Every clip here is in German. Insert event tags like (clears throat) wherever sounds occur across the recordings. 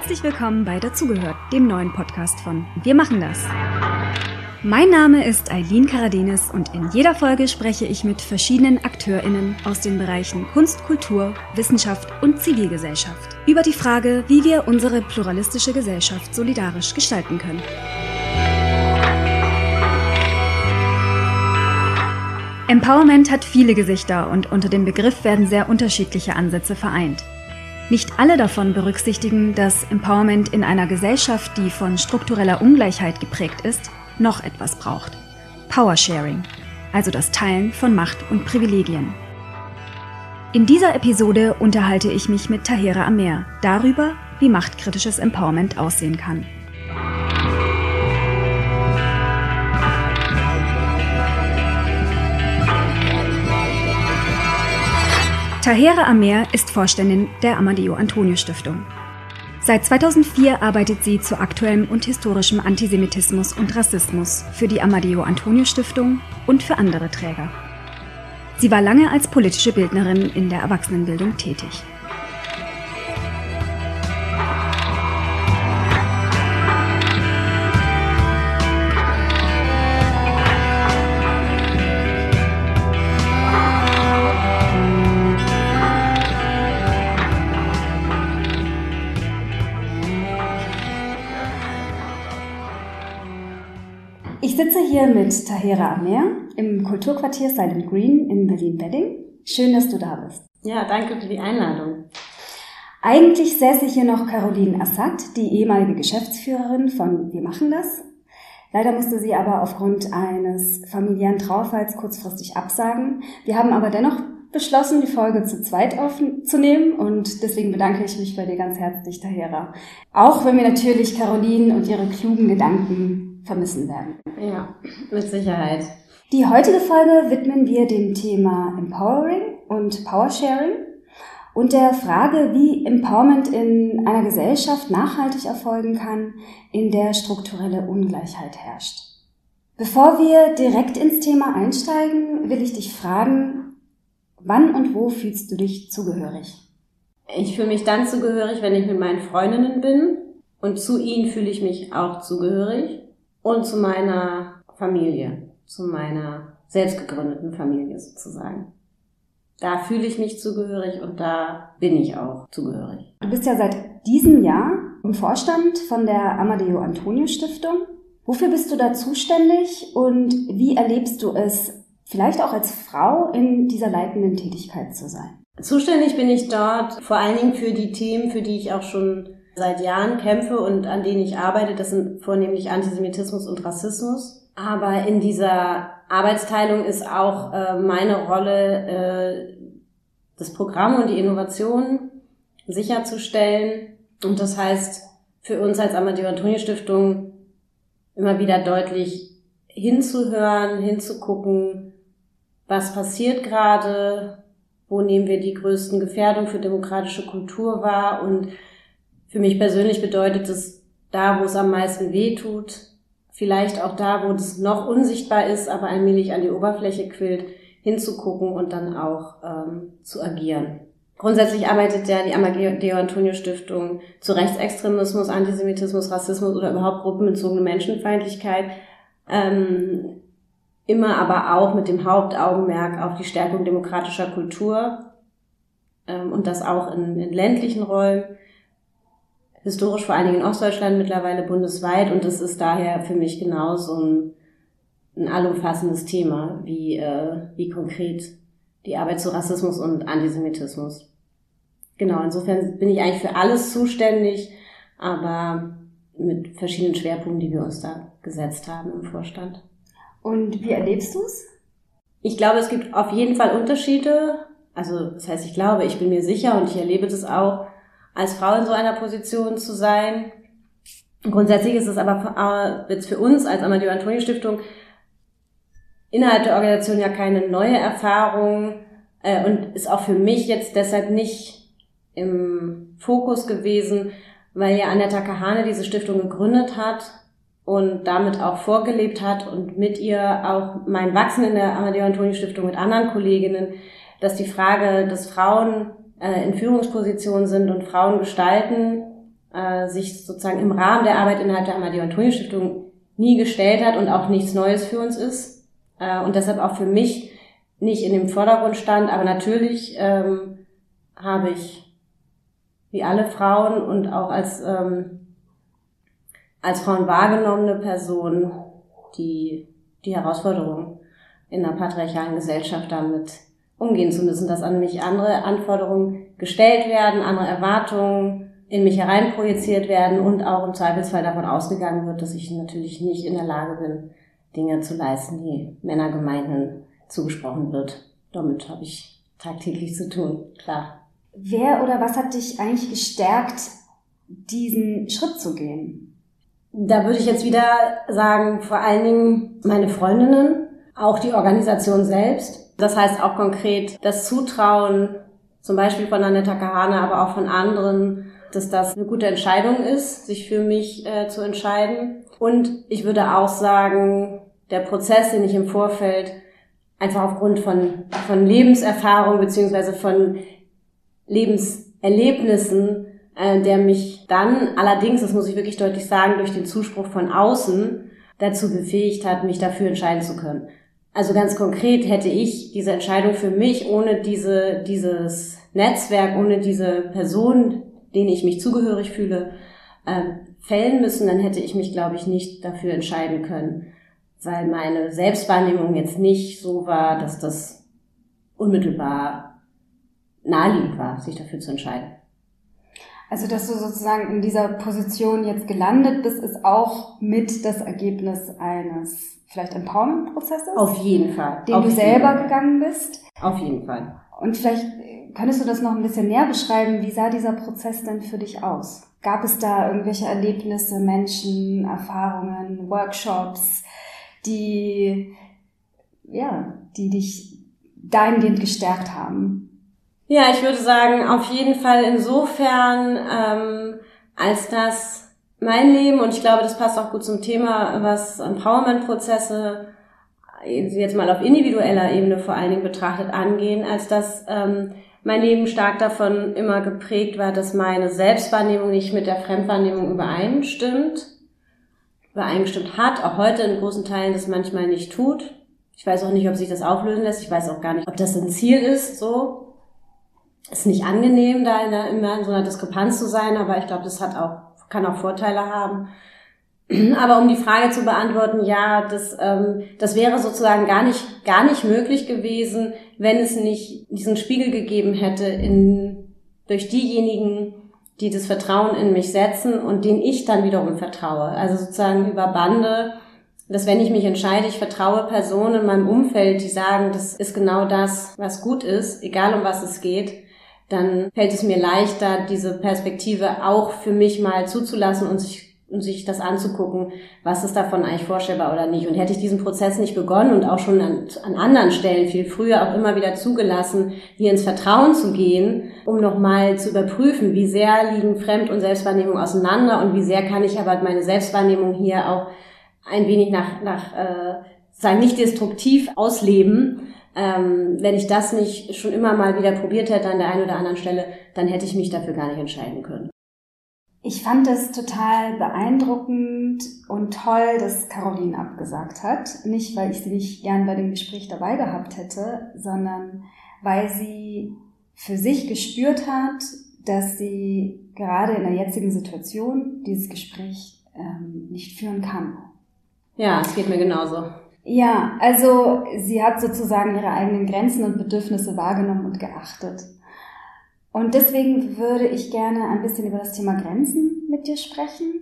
Herzlich willkommen bei Dazugehört, dem neuen Podcast von Wir machen das. Mein Name ist Eileen Karadenis und in jeder Folge spreche ich mit verschiedenen AkteurInnen aus den Bereichen Kunst, Kultur, Wissenschaft und Zivilgesellschaft über die Frage, wie wir unsere pluralistische Gesellschaft solidarisch gestalten können. Empowerment hat viele Gesichter und unter dem Begriff werden sehr unterschiedliche Ansätze vereint. Nicht alle davon berücksichtigen, dass Empowerment in einer Gesellschaft, die von struktureller Ungleichheit geprägt ist, noch etwas braucht. Powersharing, also das Teilen von Macht und Privilegien. In dieser Episode unterhalte ich mich mit Tahera Amer darüber, wie machtkritisches Empowerment aussehen kann. Tahera Amer ist Vorständin der Amadeo Antonio Stiftung. Seit 2004 arbeitet sie zu aktuellem und historischem Antisemitismus und Rassismus für die Amadeo Antonio Stiftung und für andere Träger. Sie war lange als politische Bildnerin in der Erwachsenenbildung tätig. Hier mit Tahera Amer im Kulturquartier Silent Green in Berlin-Wedding. Schön, dass du da bist. Ja, danke für die Einladung. Eigentlich säße hier noch Caroline Assad, die ehemalige Geschäftsführerin von Wir machen das. Leider musste sie aber aufgrund eines familiären Trauerfalls kurzfristig absagen. Wir haben aber dennoch beschlossen, die Folge zu zweit aufzunehmen und deswegen bedanke ich mich bei dir ganz herzlich, Tahera. Auch wenn wir natürlich Caroline und ihre klugen Gedanken vermissen werden. Ja, mit Sicherheit. Die heutige Folge widmen wir dem Thema Empowering und Powersharing und der Frage, wie Empowerment in einer Gesellschaft nachhaltig erfolgen kann, in der strukturelle Ungleichheit herrscht. Bevor wir direkt ins Thema einsteigen, will ich dich fragen, wann und wo fühlst du dich zugehörig? Ich fühle mich dann zugehörig, wenn ich mit meinen Freundinnen bin und zu ihnen fühle ich mich auch zugehörig und zu meiner Familie, zu meiner selbstgegründeten Familie sozusagen. Da fühle ich mich zugehörig und da bin ich auch zugehörig. Du bist ja seit diesem Jahr im Vorstand von der Amadeo Antonio Stiftung. Wofür bist du da zuständig und wie erlebst du es, vielleicht auch als Frau in dieser leitenden Tätigkeit zu sein? Zuständig bin ich dort vor allen Dingen für die Themen, für die ich auch schon seit Jahren kämpfe und an denen ich arbeite, das sind vornehmlich Antisemitismus und Rassismus. Aber in dieser Arbeitsteilung ist auch äh, meine Rolle, äh, das Programm und die Innovation sicherzustellen. Und das heißt für uns als Amadeo Antonio Stiftung immer wieder deutlich hinzuhören, hinzugucken, was passiert gerade, wo nehmen wir die größten Gefährdungen für demokratische Kultur wahr und für mich persönlich bedeutet es, da, wo es am meisten weh tut, vielleicht auch da, wo es noch unsichtbar ist, aber allmählich an die Oberfläche quillt, hinzugucken und dann auch ähm, zu agieren. Grundsätzlich arbeitet ja die Amadeo Antonio Stiftung zu Rechtsextremismus, Antisemitismus, Rassismus oder überhaupt gruppenbezogene Menschenfeindlichkeit. Ähm, immer aber auch mit dem Hauptaugenmerk auf die Stärkung demokratischer Kultur ähm, und das auch in, in ländlichen Räumen historisch vor allen Dingen in Ostdeutschland, mittlerweile bundesweit und das ist daher für mich genauso ein, ein allumfassendes Thema wie, äh, wie konkret die Arbeit zu Rassismus und Antisemitismus. Genau, insofern bin ich eigentlich für alles zuständig, aber mit verschiedenen Schwerpunkten, die wir uns da gesetzt haben im Vorstand. Und wie erlebst du es? Ich glaube, es gibt auf jeden Fall Unterschiede. Also, das heißt, ich glaube, ich bin mir sicher und ich erlebe das auch, als Frau in so einer Position zu sein. Grundsätzlich ist es aber jetzt für uns als Amadeo Antonio Stiftung innerhalb der Organisation ja keine neue Erfahrung äh, und ist auch für mich jetzt deshalb nicht im Fokus gewesen, weil ja Annetta Kahane diese Stiftung gegründet hat und damit auch vorgelebt hat und mit ihr auch mein Wachsen in der Amadeo Antonio Stiftung mit anderen Kolleginnen, dass die Frage, dass Frauen äh, in Führungspositionen sind und Frauen gestalten, äh, sich sozusagen im Rahmen der Arbeit innerhalb der Amadeo Antonio Stiftung nie gestellt hat und auch nichts Neues für uns ist äh, und deshalb auch für mich nicht in dem Vordergrund stand. Aber natürlich ähm, habe ich wie alle Frauen und auch als ähm, als Frauen wahrgenommene Person die die Herausforderung in einer patriarchalen Gesellschaft damit umgehen zu müssen, dass an mich andere Anforderungen gestellt werden, andere Erwartungen in mich hereinprojiziert werden und auch im Zweifelsfall davon ausgegangen wird, dass ich natürlich nicht in der Lage bin, Dinge zu leisten, die Männergemeinden zugesprochen wird. Damit habe ich tagtäglich zu tun, klar. Wer oder was hat dich eigentlich gestärkt, diesen Schritt zu gehen? Da würde ich jetzt wieder sagen, vor allen Dingen meine Freundinnen, auch die Organisation selbst. Das heißt auch konkret das Zutrauen, zum Beispiel von Anetta Kahane, aber auch von anderen, dass das eine gute Entscheidung ist, sich für mich äh, zu entscheiden. Und ich würde auch sagen, der Prozess, den ich im Vorfeld einfach aufgrund von, von Lebenserfahrung beziehungsweise von Lebenserlebnissen, äh, der mich dann allerdings, das muss ich wirklich deutlich sagen, durch den Zuspruch von außen dazu befähigt hat, mich dafür entscheiden zu können. Also ganz konkret hätte ich diese Entscheidung für mich ohne diese, dieses Netzwerk, ohne diese Person, denen ich mich zugehörig fühle, äh, fällen müssen, dann hätte ich mich, glaube ich, nicht dafür entscheiden können, weil meine Selbstwahrnehmung jetzt nicht so war, dass das unmittelbar naheliegend war, sich dafür zu entscheiden. Also, dass du sozusagen in dieser Position jetzt gelandet bist, ist auch mit das Ergebnis eines vielleicht Empowerment-Prozesses? Auf jeden Fall. Den Auf du selber Fall. gegangen bist? Auf jeden Fall. Und vielleicht könntest du das noch ein bisschen näher beschreiben. Wie sah dieser Prozess denn für dich aus? Gab es da irgendwelche Erlebnisse, Menschen, Erfahrungen, Workshops, die, ja, die dich dahingehend gestärkt haben? Ja, ich würde sagen, auf jeden Fall insofern, ähm, als das mein Leben, und ich glaube, das passt auch gut zum Thema, was Empowerment-Prozesse jetzt mal auf individueller Ebene vor allen Dingen betrachtet angehen, als dass ähm, mein Leben stark davon immer geprägt war, dass meine Selbstwahrnehmung nicht mit der Fremdwahrnehmung übereinstimmt, übereingestimmt hat, auch heute in großen Teilen das manchmal nicht tut. Ich weiß auch nicht, ob sich das auflösen lässt. Ich weiß auch gar nicht, ob das ein Ziel ist, so ist nicht angenehm, da in der, immer in so einer Diskrepanz zu sein, aber ich glaube, das hat auch, kann auch Vorteile haben. (clears throat) Aber um die Frage zu beantworten, ja, das, ähm, das wäre sozusagen gar nicht, gar nicht möglich gewesen, wenn es nicht diesen Spiegel gegeben hätte in, durch diejenigen, die das Vertrauen in mich setzen und denen ich dann wiederum vertraue. Also sozusagen über Bande, dass wenn ich mich entscheide, ich vertraue Personen in meinem Umfeld, die sagen, das ist genau das, was gut ist, egal um was es geht, dann fällt es mir leichter, diese Perspektive auch für mich mal zuzulassen und sich, und sich das anzugucken, was ist davon eigentlich vorstellbar oder nicht. Und hätte ich diesen Prozess nicht begonnen und auch schon an, an anderen Stellen viel früher auch immer wieder zugelassen, hier ins Vertrauen zu gehen, um nochmal zu überprüfen, wie sehr liegen Fremd- und Selbstwahrnehmung auseinander und wie sehr kann ich aber meine Selbstwahrnehmung hier auch ein wenig nach, nach äh, sagen, nicht destruktiv ausleben, ähm, wenn ich das nicht schon immer mal wieder probiert hätte an der einen oder anderen Stelle, dann hätte ich mich dafür gar nicht entscheiden können. Ich fand es total beeindruckend und toll, dass Caroline abgesagt hat. Nicht, weil ich sie nicht gern bei dem Gespräch dabei gehabt hätte, sondern weil sie für sich gespürt hat, dass sie gerade in der jetzigen Situation dieses Gespräch ähm, nicht führen kann. Ja, es geht mir genauso. Ja, also sie hat sozusagen ihre eigenen Grenzen und Bedürfnisse wahrgenommen und geachtet. Und deswegen würde ich gerne ein bisschen über das Thema Grenzen mit dir sprechen.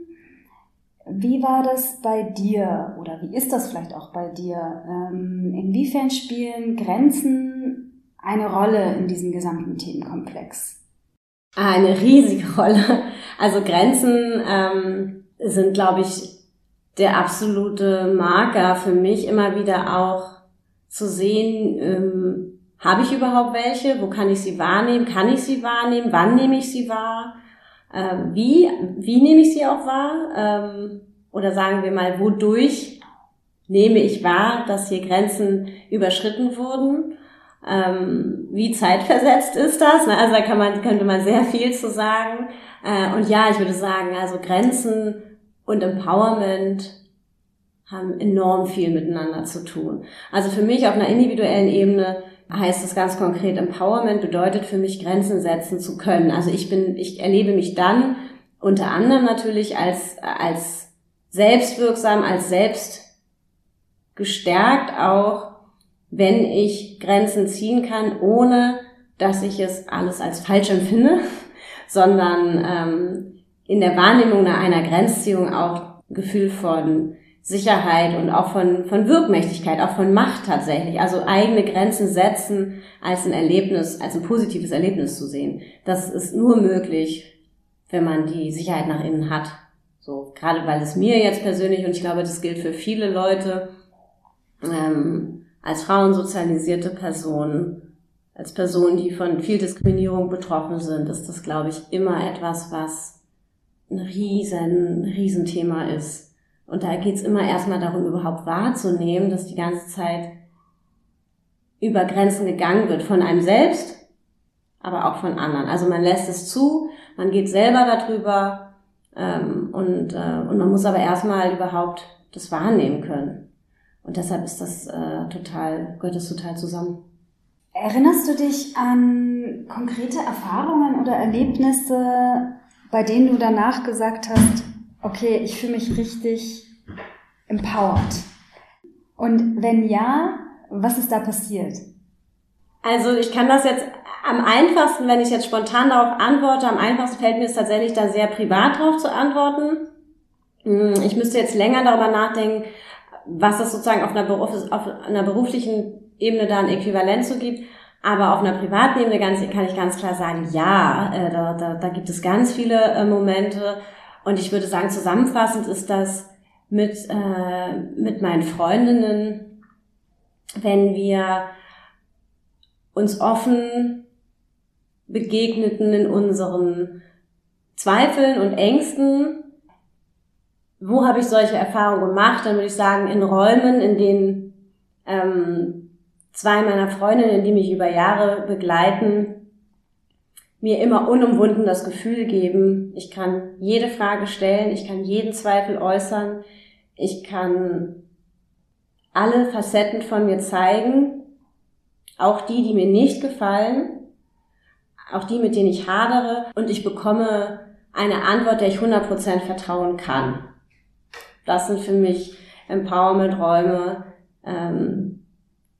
Wie war das bei dir oder wie ist das vielleicht auch bei dir? Ähm, inwiefern spielen Grenzen eine Rolle in diesem gesamten Themenkomplex? Eine riesige Rolle. Also Grenzen ähm, sind, glaube ich, der absolute Marker für mich immer wieder auch zu sehen, ähm, habe ich überhaupt welche? Wo kann ich sie wahrnehmen? Kann ich sie wahrnehmen? Wann nehme ich sie wahr? Ähm, wie, wie nehme ich sie auch wahr? Ähm, oder sagen wir mal, wodurch nehme ich wahr, dass hier Grenzen überschritten wurden? Ähm, wie zeitversetzt ist das? Also da kann man, könnte man sehr viel zu sagen. Äh, und ja, ich würde sagen, also Grenzen und Empowerment haben enorm viel miteinander zu tun. Also für mich auf einer individuellen Ebene heißt es ganz konkret, Empowerment bedeutet für mich Grenzen setzen zu können. Also ich bin, ich erlebe mich dann unter anderem natürlich als, als selbstwirksam, als selbst gestärkt auch, wenn ich Grenzen ziehen kann, ohne dass ich es alles als falsch empfinde, (laughs) sondern ähm, in der Wahrnehmung einer Grenzziehung auch Gefühl von Sicherheit und auch von, von Wirkmächtigkeit, auch von Macht tatsächlich. Also eigene Grenzen setzen als ein Erlebnis, als ein positives Erlebnis zu sehen. Das ist nur möglich, wenn man die Sicherheit nach innen hat. So, gerade weil es mir jetzt persönlich, und ich glaube, das gilt für viele Leute, ähm, als Frauen sozialisierte Personen, als Personen, die von viel Diskriminierung betroffen sind, ist das, glaube ich, immer etwas, was ein riesen, riesen Thema ist. Und da geht es immer erstmal darum, überhaupt wahrzunehmen, dass die ganze Zeit über Grenzen gegangen wird, von einem selbst, aber auch von anderen. Also man lässt es zu, man geht selber darüber ähm, und, äh, und man muss aber erstmal überhaupt das wahrnehmen können. Und deshalb ist das äh, total, gehört das total zusammen. Erinnerst du dich an konkrete Erfahrungen oder Erlebnisse, bei denen du danach gesagt hast, okay, ich fühle mich richtig empowered? Und wenn ja, was ist da passiert? Also ich kann das jetzt am einfachsten, wenn ich jetzt spontan darauf antworte, am einfachsten fällt mir es tatsächlich da sehr privat drauf zu antworten. Hm, ich müsste jetzt länger darüber nachdenken, was es sozusagen auf einer, Beruf, auf einer beruflichen Ebene da ein Äquivalent zu gibt. Aber auf einer privaten Ebene ganz, kann ich ganz klar sagen, ja, äh, da, da, da gibt es ganz viele äh, Momente. Und ich würde sagen, zusammenfassend ist das mit, äh, mit meinen Freundinnen, wenn wir uns offen begegneten in unseren Zweifeln und Ängsten. Wo habe ich solche Erfahrungen gemacht? Dann würde ich sagen, in Räumen, in denen ähm, zwei meiner Freundinnen, die mich über Jahre begleiten, mir immer unumwunden das Gefühl geben, ich kann jede Frage stellen, ich kann jeden Zweifel äußern, ich kann alle Facetten von mir zeigen, auch die, die mir nicht gefallen, auch die, mit denen ich hadere, und ich bekomme eine Antwort, der ich 100% vertrauen kann. Das sind für mich Empowerment-Räume, ähm,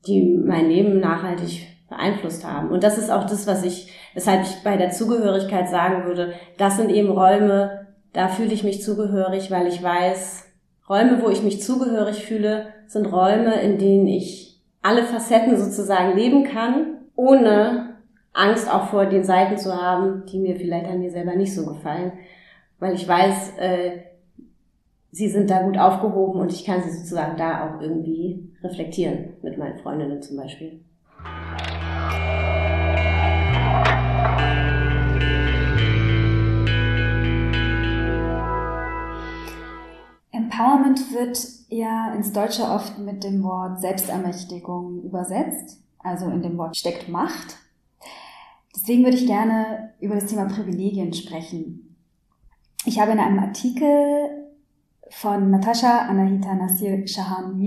die mein Leben nachhaltig beeinflusst haben. Und das ist auch das, was ich, weshalb ich bei der Zugehörigkeit sagen würde, das sind eben Räume, da fühle ich mich zugehörig, weil ich weiß, Räume, wo ich mich zugehörig fühle, sind Räume, in denen ich alle Facetten sozusagen leben kann, ohne Angst auch vor den Seiten zu haben, die mir vielleicht an mir selber nicht so gefallen. Weil ich weiß, äh, sie sind da gut aufgehoben und ich kann sie sozusagen da auch irgendwie reflektieren, mit meinen Freundinnen zum Beispiel. Empowerment wird ja ins Deutsche oft mit dem Wort Selbstermächtigung übersetzt. Also in dem Wort steckt Macht. Deswegen würde ich gerne über das Thema Privilegien sprechen. Ich habe in einem Artikel von Natascha Anahita Nasir Shahan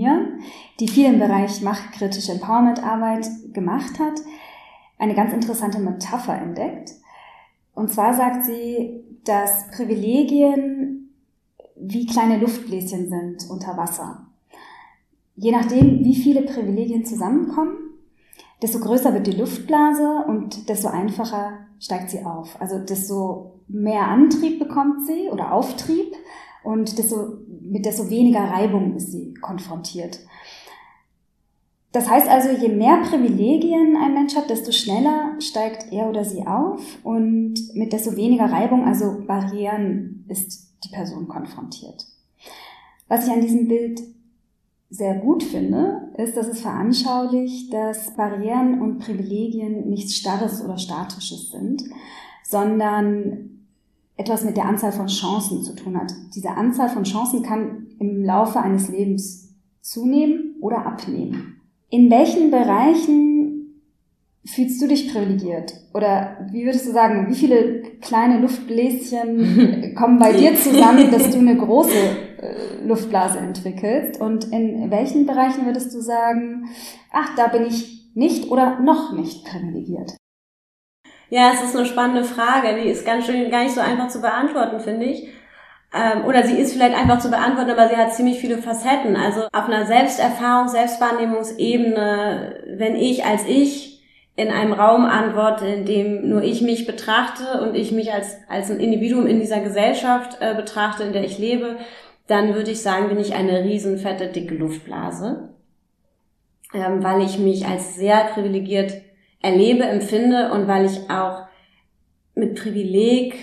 die viel im Bereich machtkritische Empowerment-Arbeit gemacht hat, eine ganz interessante Metapher entdeckt. Und zwar sagt sie, dass Privilegien wie kleine Luftbläschen sind unter Wasser. Je nachdem, wie viele Privilegien zusammenkommen, desto größer wird die Luftblase und desto einfacher steigt sie auf. Also desto mehr Antrieb bekommt sie oder Auftrieb und desto, mit desto weniger Reibung ist sie konfrontiert. Das heißt also, je mehr Privilegien ein Mensch hat, desto schneller steigt er oder sie auf und mit desto weniger Reibung, also Barrieren, ist die Person konfrontiert. Was ich an diesem Bild sehr gut finde, ist, dass es veranschaulicht, dass Barrieren und Privilegien nichts Starres oder Statisches sind, sondern etwas mit der Anzahl von Chancen zu tun hat. Diese Anzahl von Chancen kann im Laufe eines Lebens zunehmen oder abnehmen. In welchen Bereichen Fühlst du dich privilegiert? Oder wie würdest du sagen, wie viele kleine Luftbläschen (laughs) kommen bei dir zusammen, dass du eine große äh, Luftblase entwickelst? Und in welchen Bereichen würdest du sagen, ach, da bin ich nicht oder noch nicht privilegiert? Ja, es ist eine spannende Frage. Die ist ganz schön gar nicht so einfach zu beantworten, finde ich. Ähm, oder sie ist vielleicht einfach zu beantworten, aber sie hat ziemlich viele Facetten. Also auf einer Selbsterfahrung, Selbstwahrnehmungsebene, wenn ich als ich in einem Raum antworte, in dem nur ich mich betrachte und ich mich als, als ein Individuum in dieser Gesellschaft äh, betrachte, in der ich lebe, dann würde ich sagen, bin ich eine riesenfette, dicke Luftblase, ähm, weil ich mich als sehr privilegiert erlebe, empfinde und weil ich auch mit Privileg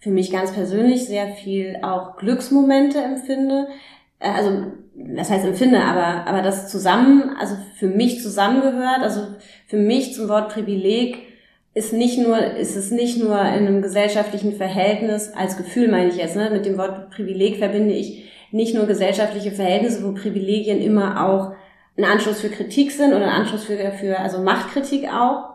für mich ganz persönlich sehr viel auch Glücksmomente empfinde. Äh, also das heißt empfinde, aber, aber das zusammen, also für mich zusammengehört, also für mich zum Wort Privileg ist nicht nur, ist es nicht nur in einem gesellschaftlichen Verhältnis, als Gefühl meine ich jetzt, ne, mit dem Wort Privileg verbinde ich nicht nur gesellschaftliche Verhältnisse, wo Privilegien immer auch ein Anschluss für Kritik sind oder ein Anschluss für, für also Machtkritik auch,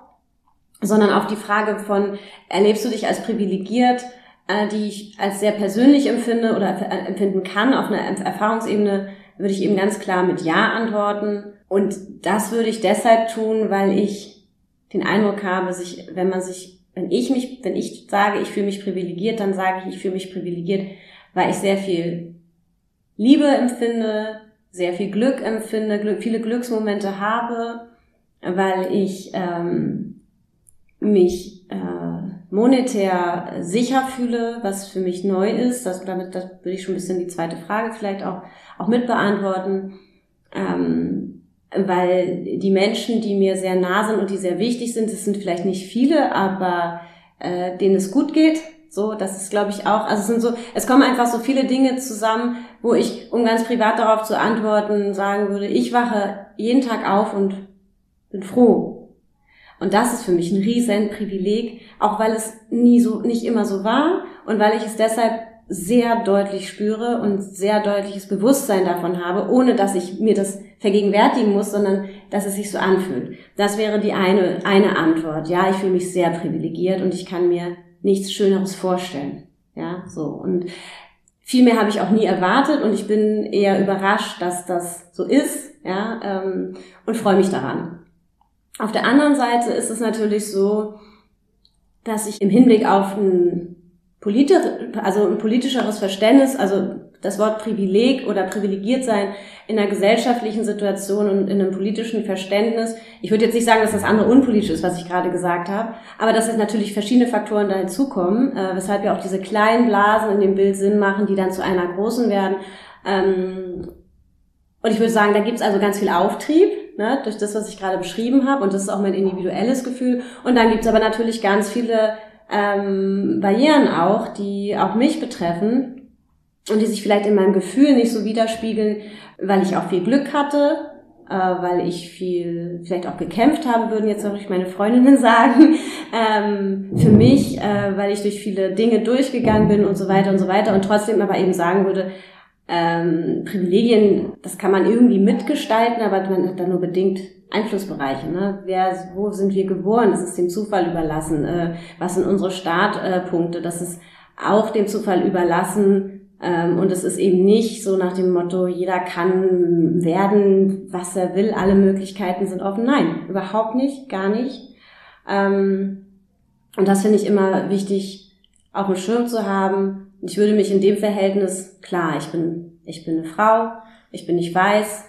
sondern auch die Frage von, erlebst du dich als privilegiert, äh, die ich als sehr persönlich empfinde oder empfinden kann auf einer Erfahrungsebene, würde ich eben ganz klar mit Ja antworten. Und das würde ich deshalb tun, weil ich den Eindruck habe, sich, wenn man sich, wenn ich mich, wenn ich sage, ich fühle mich privilegiert, dann sage ich, ich fühle mich privilegiert, weil ich sehr viel Liebe empfinde, sehr viel Glück empfinde, Glück, viele Glücksmomente habe, weil ich ähm, mich äh, monetär sicher fühle, was für mich neu ist. Das, damit das würde ich schon ein bisschen die zweite Frage vielleicht auch, auch mit beantworten. Ähm, weil die Menschen, die mir sehr nah sind und die sehr wichtig sind, das sind vielleicht nicht viele, aber äh, denen es gut geht. So, das ist, glaube ich, auch, also es sind so, es kommen einfach so viele Dinge zusammen, wo ich, um ganz privat darauf zu antworten, sagen würde, ich wache jeden Tag auf und bin froh, und das ist für mich ein riesen Privileg, auch weil es nie so, nicht immer so war und weil ich es deshalb sehr deutlich spüre und sehr deutliches Bewusstsein davon habe, ohne dass ich mir das vergegenwärtigen muss, sondern dass es sich so anfühlt. Das wäre die eine, eine Antwort. Ja, ich fühle mich sehr privilegiert und ich kann mir nichts Schöneres vorstellen. Ja, so. Und viel mehr habe ich auch nie erwartet und ich bin eher überrascht, dass das so ist, ja, ähm, und freue mich daran. Auf der anderen Seite ist es natürlich so, dass ich im Hinblick auf ein, politi also ein politischeres Verständnis, also das Wort Privileg oder privilegiert sein in einer gesellschaftlichen Situation und in einem politischen Verständnis. Ich würde jetzt nicht sagen, dass das andere unpolitisch ist, was ich gerade gesagt habe, aber dass es natürlich verschiedene Faktoren da hinzukommen, äh, weshalb ja auch diese kleinen Blasen in dem Bild Sinn machen, die dann zu einer großen werden. Ähm, und ich würde sagen, da gibt es also ganz viel Auftrieb ne, durch das, was ich gerade beschrieben habe. Und das ist auch mein individuelles Gefühl. Und dann gibt's aber natürlich ganz viele ähm, Barrieren auch, die auch mich betreffen und die sich vielleicht in meinem Gefühl nicht so widerspiegeln, weil ich auch viel Glück hatte, äh, weil ich viel vielleicht auch gekämpft habe, würden jetzt auch meine Freundinnen (laughs) sagen, ähm, für mich, äh, weil ich durch viele Dinge durchgegangen bin und so weiter und so weiter und trotzdem aber eben sagen würde, ähm, Privilegien, das kann man irgendwie mitgestalten, aber man hat da nur bedingt Einflussbereiche. Ne? Wer, wo sind wir geboren? Das ist dem Zufall überlassen. Äh, was sind unsere Startpunkte? Das ist auch dem Zufall überlassen. Ähm, und es ist eben nicht so nach dem Motto, jeder kann werden, was er will, alle Möglichkeiten sind offen. Nein, überhaupt nicht, gar nicht. Ähm, und das finde ich immer wichtig, auf dem Schirm zu haben, ich würde mich in dem Verhältnis, klar, ich bin, ich bin eine Frau, ich bin nicht weiß,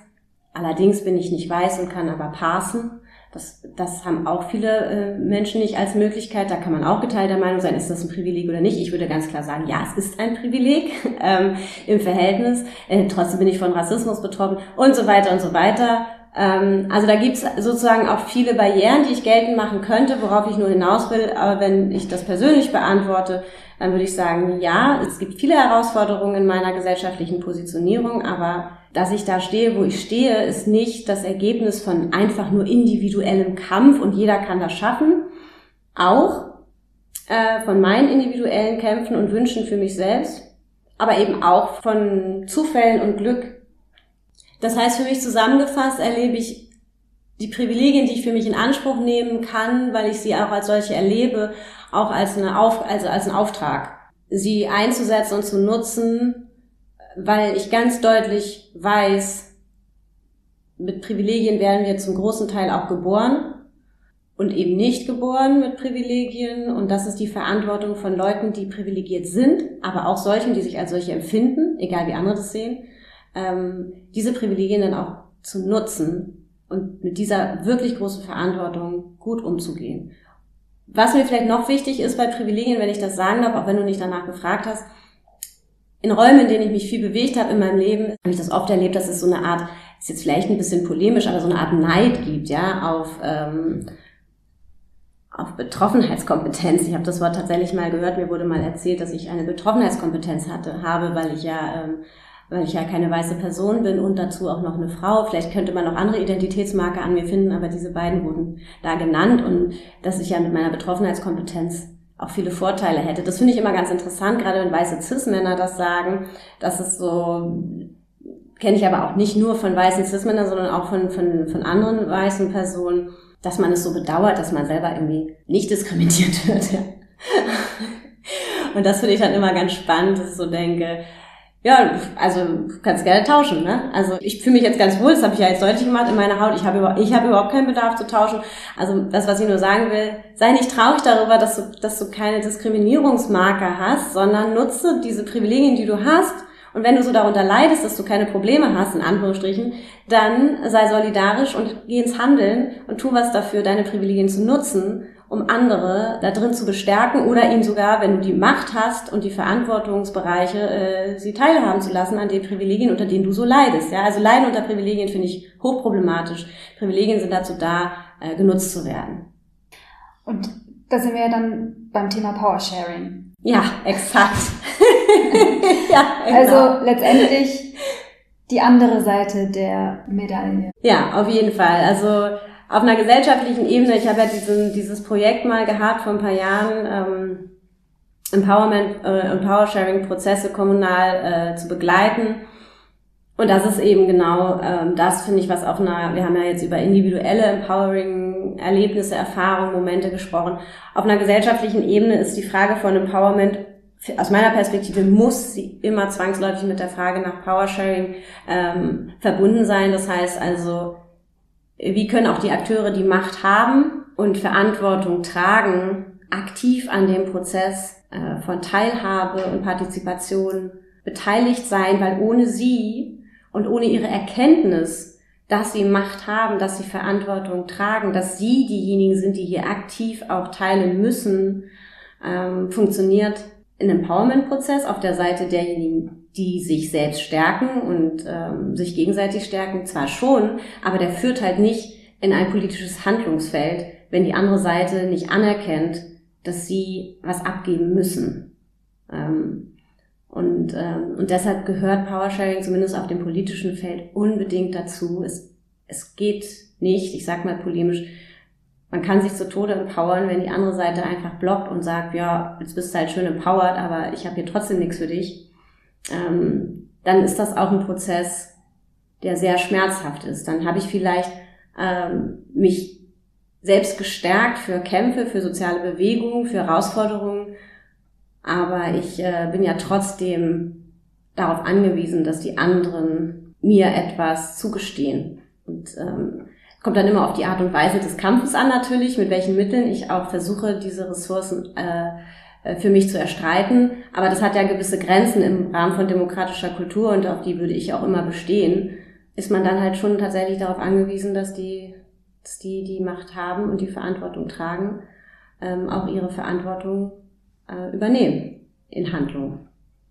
allerdings bin ich nicht weiß und kann aber passen. Das, das haben auch viele äh, Menschen nicht als Möglichkeit. Da kann man auch geteilter Meinung sein, ist das ein Privileg oder nicht. Ich würde ganz klar sagen, ja, es ist ein Privileg (laughs) ähm, im Verhältnis. Äh, trotzdem bin ich von Rassismus betroffen und so weiter und so weiter. Ähm, also da gibt's sozusagen auch viele Barrieren, die ich geltend machen könnte, worauf ich nur hinaus will. Aber wenn ich das persönlich beantworte, dann würde ich sagen, ja, es gibt viele Herausforderungen in meiner gesellschaftlichen Positionierung, aber dass ich da stehe, wo ich stehe, ist nicht das Ergebnis von einfach nur individuellem Kampf und jeder kann das schaffen. Auch äh, von meinen individuellen Kämpfen und Wünschen für mich selbst, aber eben auch von Zufällen und Glück. Das heißt, für mich zusammengefasst erlebe ich die Privilegien, die ich für mich in Anspruch nehmen kann, weil ich sie auch als solche erlebe, auch als, eine Auf, also als einen Auftrag, sie einzusetzen und zu nutzen, weil ich ganz deutlich weiß, mit Privilegien werden wir zum großen Teil auch geboren und eben nicht geboren mit Privilegien. Und das ist die Verantwortung von Leuten, die privilegiert sind, aber auch solchen, die sich als solche empfinden, egal wie andere das sehen, ähm, diese Privilegien dann auch zu nutzen und mit dieser wirklich großen Verantwortung gut umzugehen. Was mir vielleicht noch wichtig ist bei Privilegien, wenn ich das sagen darf, auch wenn du nicht danach gefragt hast, in Räumen, in denen ich mich viel bewegt habe in meinem Leben, habe ich das oft erlebt, dass es so eine Art, ist jetzt vielleicht ein bisschen polemisch, aber so eine Art Neid gibt, ja, auf, ähm, auf Betroffenheitskompetenz. Ich habe das Wort tatsächlich mal gehört. Mir wurde mal erzählt, dass ich eine Betroffenheitskompetenz hatte, habe, weil ich ja ähm, weil ich ja keine weiße Person bin und dazu auch noch eine Frau. Vielleicht könnte man noch andere Identitätsmarker an mir finden, aber diese beiden wurden da genannt und dass ich ja mit meiner Betroffenheitskompetenz auch viele Vorteile hätte. Das finde ich immer ganz interessant, gerade wenn weiße Cis-Männer das sagen, dass es so, kenne ich aber auch nicht nur von weißen Cis-Männern, sondern auch von, von, von anderen weißen Personen, dass man es so bedauert, dass man selber irgendwie nicht diskriminiert (laughs) wird. Ja. Und das finde ich dann immer ganz spannend, dass ich so denke, ja, also kannst gerne tauschen, ne? Also ich fühle mich jetzt ganz wohl, das habe ich ja jetzt deutlich gemacht in meiner Haut. Ich habe über, habe überhaupt keinen Bedarf zu tauschen. Also das, was ich nur sagen will, sei nicht traurig darüber, dass du, dass du keine Diskriminierungsmarker hast, sondern nutze diese Privilegien, die du hast. Und wenn du so darunter leidest, dass du keine Probleme hast, in Anführungsstrichen, dann sei solidarisch und geh ins Handeln und tu was dafür, deine Privilegien zu nutzen um andere da drin zu bestärken oder ihnen sogar, wenn du die Macht hast und die Verantwortungsbereiche, äh, sie teilhaben zu lassen an den Privilegien, unter denen du so leidest. Ja? Also Leiden unter Privilegien finde ich hochproblematisch. Privilegien sind dazu da, äh, genutzt zu werden. Und da sind wir ja dann beim Thema Powersharing. Ja, exakt. (laughs) ja, genau. Also letztendlich die andere Seite der Medaille. Ja, auf jeden Fall. Also auf einer gesellschaftlichen Ebene, ich habe ja diesen, dieses Projekt mal gehabt vor ein paar Jahren, ähm, Empowerment äh, und Powersharing-Prozesse kommunal äh, zu begleiten. Und das ist eben genau ähm, das, finde ich, was auf einer, wir haben ja jetzt über individuelle Empowering-Erlebnisse, Erfahrungen, Momente gesprochen. Auf einer gesellschaftlichen Ebene ist die Frage von Empowerment aus meiner Perspektive muss sie immer zwangsläufig mit der Frage nach Powersharing ähm, verbunden sein. Das heißt also, wie können auch die Akteure, die Macht haben und Verantwortung tragen, aktiv an dem Prozess äh, von Teilhabe und Partizipation beteiligt sein, weil ohne sie und ohne ihre Erkenntnis, dass sie Macht haben, dass sie Verantwortung tragen, dass sie diejenigen sind, die hier aktiv auch teilen müssen, ähm, funktioniert ein Empowerment-Prozess auf der Seite derjenigen, die sich selbst stärken und ähm, sich gegenseitig stärken, zwar schon, aber der führt halt nicht in ein politisches Handlungsfeld, wenn die andere Seite nicht anerkennt, dass sie was abgeben müssen. Ähm, und, ähm, und deshalb gehört Powersharing zumindest auf dem politischen Feld unbedingt dazu. Es, es geht nicht, ich sag mal polemisch, man kann sich zu Tode empowern, wenn die andere Seite einfach blockt und sagt, ja, jetzt bist du halt schön empowered, aber ich habe hier trotzdem nichts für dich. Ähm, dann ist das auch ein Prozess, der sehr schmerzhaft ist. Dann habe ich vielleicht ähm, mich selbst gestärkt für Kämpfe, für soziale Bewegungen, für Herausforderungen, aber ich äh, bin ja trotzdem darauf angewiesen, dass die anderen mir etwas zugestehen. Und ähm, Kommt dann immer auf die Art und Weise des Kampfes an natürlich, mit welchen Mitteln ich auch versuche, diese Ressourcen äh, für mich zu erstreiten. Aber das hat ja gewisse Grenzen im Rahmen von demokratischer Kultur und auf die würde ich auch immer bestehen. Ist man dann halt schon tatsächlich darauf angewiesen, dass die, dass die, die Macht haben und die Verantwortung tragen, ähm, auch ihre Verantwortung äh, übernehmen in Handlung.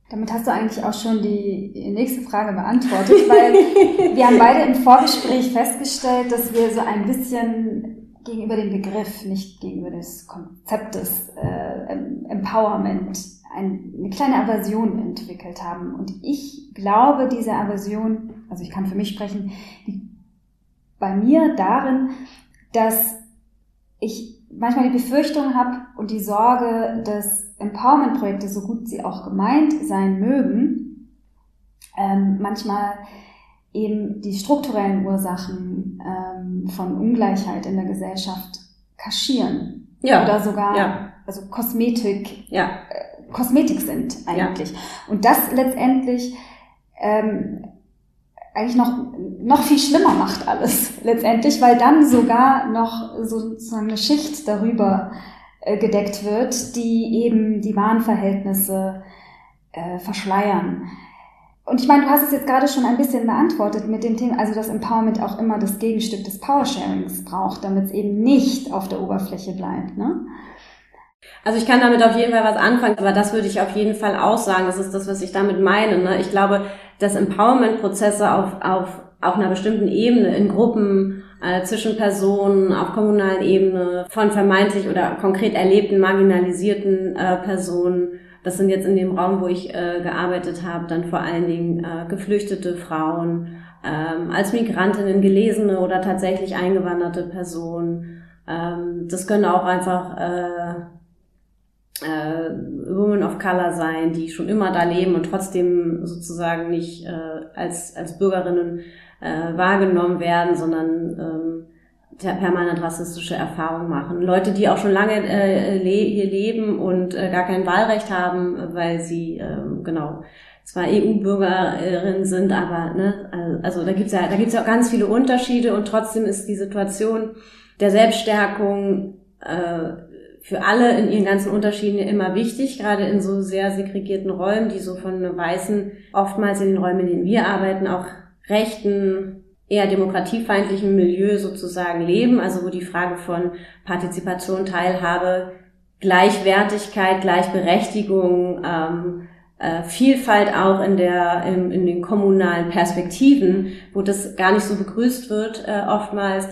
Damit hast du eigentlich auch schon die nächste Frage beantwortet, weil (laughs) wir haben beide im Vorgespräch festgestellt, dass wir so ein bisschen gegenüber dem Begriff, nicht gegenüber des Konzeptes äh, Empowerment eine kleine Aversion entwickelt haben. Und ich glaube, diese Aversion, also ich kann für mich sprechen, liegt bei mir darin, dass ich manchmal die Befürchtung habe und die Sorge, dass Empowerment-Projekte, so gut sie auch gemeint sein mögen, ähm, manchmal eben die strukturellen Ursachen ähm, von Ungleichheit in der Gesellschaft kaschieren. Ja. Oder sogar ja. also Kosmetik, ja. Äh, Kosmetik sind eigentlich. Ja. Und das letztendlich ähm, eigentlich noch, noch viel schlimmer macht alles (laughs) letztendlich, weil dann sogar noch sozusagen eine Schicht darüber äh, gedeckt wird, die eben die wahren Verhältnisse äh, verschleiern. Und ich meine, du hast es jetzt gerade schon ein bisschen beantwortet mit dem Thema, also dass Empowerment auch immer das Gegenstück des Powersharings braucht, damit es eben nicht auf der Oberfläche bleibt. Ne? Also ich kann damit auf jeden Fall was anfangen, aber das würde ich auf jeden Fall auch sagen. Das ist das, was ich damit meine. Ne? Ich glaube, dass Empowerment-Prozesse auf, auf, auf einer bestimmten Ebene, in Gruppen, äh, zwischen Personen, auf kommunalen Ebene, von vermeintlich oder konkret erlebten, marginalisierten äh, Personen, das sind jetzt in dem Raum, wo ich äh, gearbeitet habe, dann vor allen Dingen äh, geflüchtete Frauen, ähm, als Migrantinnen gelesene oder tatsächlich eingewanderte Personen. Ähm, das können auch einfach äh, äh, Women of Color sein, die schon immer da leben und trotzdem sozusagen nicht äh, als, als Bürgerinnen äh, wahrgenommen werden, sondern ähm, permanent rassistische Erfahrungen machen. Leute, die auch schon lange äh, le hier leben und äh, gar kein Wahlrecht haben, weil sie äh, genau zwar EU-Bürgerin sind, aber ne, also da gibt's ja da gibt's ja auch ganz viele Unterschiede und trotzdem ist die Situation der Selbststärkung äh, für alle in ihren ganzen Unterschieden immer wichtig, gerade in so sehr segregierten Räumen, die so von Weißen oftmals in den Räumen, in denen wir arbeiten, auch rechten, eher demokratiefeindlichen Milieu sozusagen leben, also wo die Frage von Partizipation, Teilhabe, Gleichwertigkeit, Gleichberechtigung, ähm, äh, Vielfalt auch in der in, in den kommunalen Perspektiven, wo das gar nicht so begrüßt wird äh, oftmals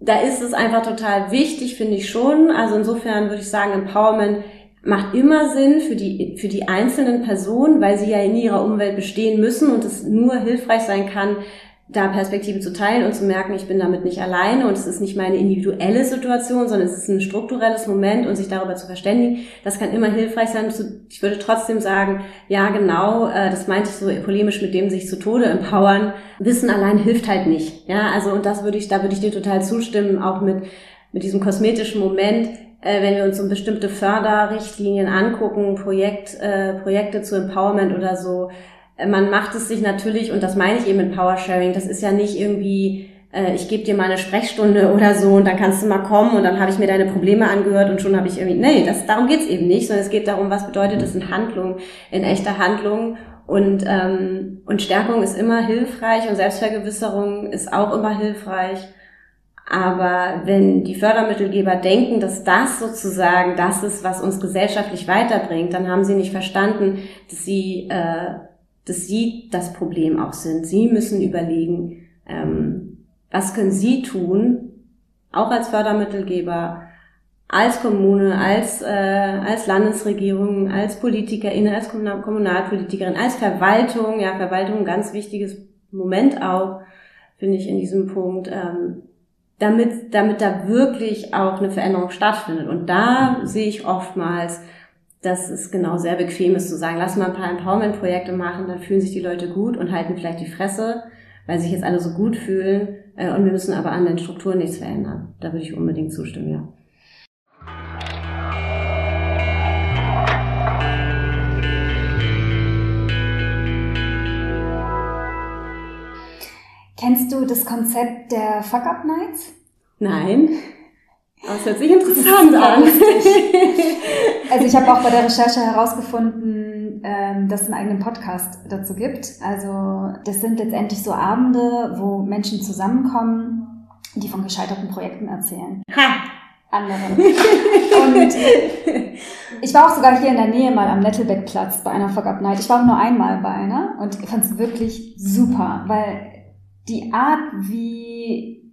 da ist es einfach total wichtig, finde ich schon. Also insofern würde ich sagen, Empowerment macht immer Sinn für die, für die einzelnen Personen, weil sie ja in ihrer Umwelt bestehen müssen und es nur hilfreich sein kann, da Perspektive zu teilen und zu merken, ich bin damit nicht alleine und es ist nicht meine individuelle Situation, sondern es ist ein strukturelles Moment und sich darüber zu verständigen, das kann immer hilfreich sein. Ich würde trotzdem sagen, ja genau, äh, das meinte ich so polemisch mit dem sich zu Tode empowern. Wissen allein hilft halt nicht. Ja, also und das würde ich, da würde ich dir total zustimmen, auch mit, mit diesem kosmetischen Moment, äh, wenn wir uns so bestimmte Förderrichtlinien angucken, Projekt, äh, Projekte zu Empowerment oder so, man macht es sich natürlich, und das meine ich eben mit Powersharing, das ist ja nicht irgendwie, äh, ich gebe dir mal eine Sprechstunde (laughs) oder so und dann kannst du mal kommen und dann habe ich mir deine Probleme angehört und schon habe ich irgendwie, nee, das, darum geht's eben nicht, sondern es geht darum, was bedeutet das in Handlung, in echter Handlung. Und, ähm, und Stärkung ist immer hilfreich und Selbstvergewisserung ist auch immer hilfreich. Aber wenn die Fördermittelgeber denken, dass das sozusagen das ist, was uns gesellschaftlich weiterbringt, dann haben sie nicht verstanden, dass sie äh, dass Sie das Problem auch sind. Sie müssen überlegen, ähm, was können Sie tun, auch als Fördermittelgeber, als Kommune, als, äh, als Landesregierung, als PolitikerInnen, als Kommunalpolitikerin, als Verwaltung, ja, Verwaltung, ein ganz wichtiges Moment auch, finde ich in diesem Punkt, ähm, damit, damit da wirklich auch eine Veränderung stattfindet. Und da sehe ich oftmals, dass es genau sehr bequem ist zu sagen, lass mal ein paar Empowerment-Projekte machen, dann fühlen sich die Leute gut und halten vielleicht die Fresse, weil sich jetzt alle so gut fühlen äh, und wir müssen aber an den Strukturen nichts verändern. Da würde ich unbedingt zustimmen, ja. Kennst du das Konzept der Fuck-Up-Nights? Nein. Das hört sich interessant an. also ich habe auch bei der Recherche herausgefunden, ähm, dass es einen eigenen Podcast dazu gibt. Also das sind letztendlich so Abende, wo Menschen zusammenkommen, die von gescheiterten Projekten erzählen. Ha! Anderen. Und ich war auch sogar hier in der Nähe mal am Nettlebeckplatz bei einer Fuck Up Night. Ich war auch nur einmal bei einer und fand es wirklich super, weil die Art, wie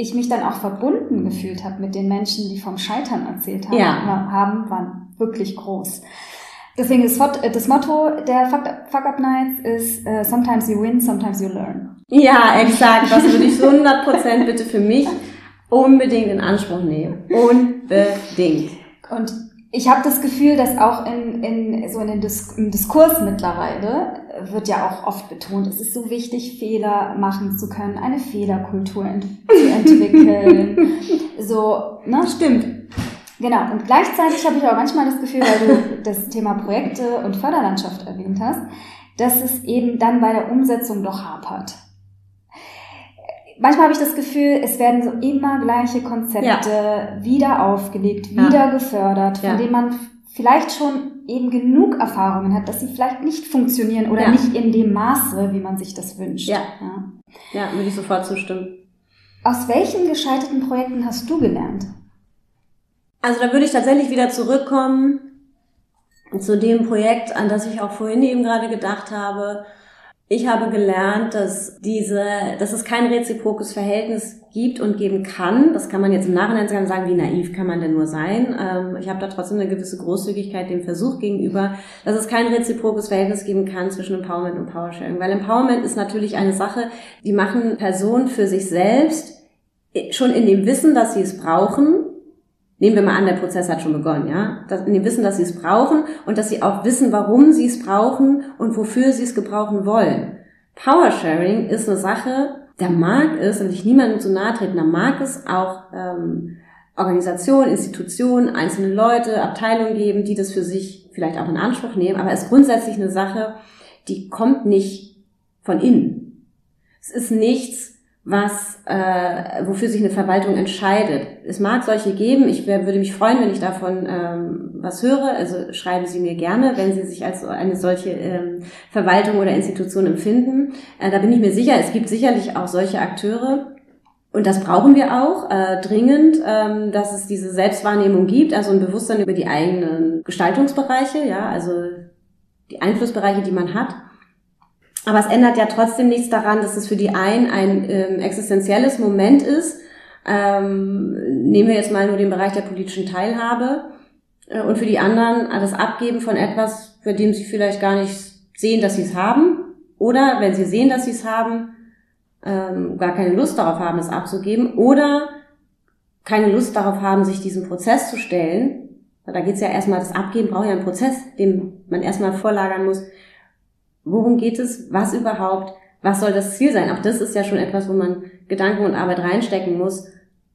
ich mich dann auch verbunden gefühlt habe mit den Menschen, die vom Scheitern erzählt haben, ja. haben waren wirklich groß. Deswegen ist das Motto der Fuck Up Nights ist uh, Sometimes you win, sometimes you learn. Ja, exakt. Das würde ich so 100% bitte für mich unbedingt in Anspruch nehmen. Unbedingt. Und ich habe das Gefühl, dass auch in, in so in den Dis im Diskurs mittlerweile wird ja auch oft betont, es ist so wichtig, Fehler machen zu können, eine Fehlerkultur ent zu entwickeln. (laughs) so, ne? Stimmt. Genau. Und gleichzeitig habe ich auch manchmal das Gefühl, weil du (laughs) das Thema Projekte und Förderlandschaft erwähnt hast, dass es eben dann bei der Umsetzung doch hapert manchmal habe ich das Gefühl, es werden so immer gleiche Konzepte ja. wieder aufgelegt, wieder ja. gefördert, von ja. denen man vielleicht schon eben genug Erfahrungen hat, dass sie vielleicht nicht funktionieren oder nicht in dem Maße, wie man sich das wünscht. Ja, ja. würde ich sofort zustimmen. Aus welchen gescheiterten Projekten hast du gelernt? Also da würde ich tatsächlich wieder zurückkommen zu dem Projekt, an das ich auch vorhin eben gerade gedacht habe, ich habe gelernt, dass diese, dass es kein reziprokes Verhältnis gibt und geben kann. Das kann man jetzt im Nachhinein sagen, wie naiv kann man denn nur sein? Ähm, ich habe da trotzdem eine gewisse Großzügigkeit dem Versuch gegenüber, dass es kein reziprokes Verhältnis geben kann zwischen Empowerment und Powersharing. Weil Empowerment ist natürlich eine Sache, die machen Personen für sich selbst schon in dem Wissen, dass sie es brauchen, Nehmen wir mal an, der Prozess hat schon begonnen, ja. Dass, in dem Wissen, dass sie es brauchen und dass sie auch wissen, warum sie es brauchen und wofür sie es gebrauchen wollen. Powersharing ist eine Sache, der mag es, will ich niemandem zu nahe treten, da mag es auch ähm, Organisationen, Institutionen, einzelne Leute, Abteilungen geben, die das für sich vielleicht auch in Anspruch nehmen, aber es ist grundsätzlich eine Sache, die kommt nicht von innen. Es ist nichts, was, äh, wofür sich eine Verwaltung entscheidet. Es mag solche geben. Ich wär, würde mich freuen, wenn ich davon ähm, was höre. Also schreiben Sie mir gerne, wenn Sie sich als eine solche ähm, Verwaltung oder Institution empfinden. Äh, da bin ich mir sicher, es gibt sicherlich auch solche Akteure. Und das brauchen wir auch äh, dringend, ähm, dass es diese Selbstwahrnehmung gibt, also ein Bewusstsein über die eigenen Gestaltungsbereiche, ja, also die Einflussbereiche, die man hat. Aber es ändert ja trotzdem nichts daran, dass es für die einen ein ähm, existenzielles Moment ist. Ähm, nehmen wir jetzt mal nur den Bereich der politischen Teilhabe äh, und für die anderen das Abgeben von etwas, für dem sie vielleicht gar nicht sehen, dass sie es haben. Oder wenn sie sehen, dass sie es haben, ähm, gar keine Lust darauf haben, es abzugeben. Oder keine Lust darauf haben, sich diesem Prozess zu stellen. Da geht es ja erstmal, das Abgeben braucht ja einen Prozess, den man erstmal vorlagern muss worum geht es, was überhaupt, was soll das Ziel sein? Auch das ist ja schon etwas, wo man Gedanken und Arbeit reinstecken muss.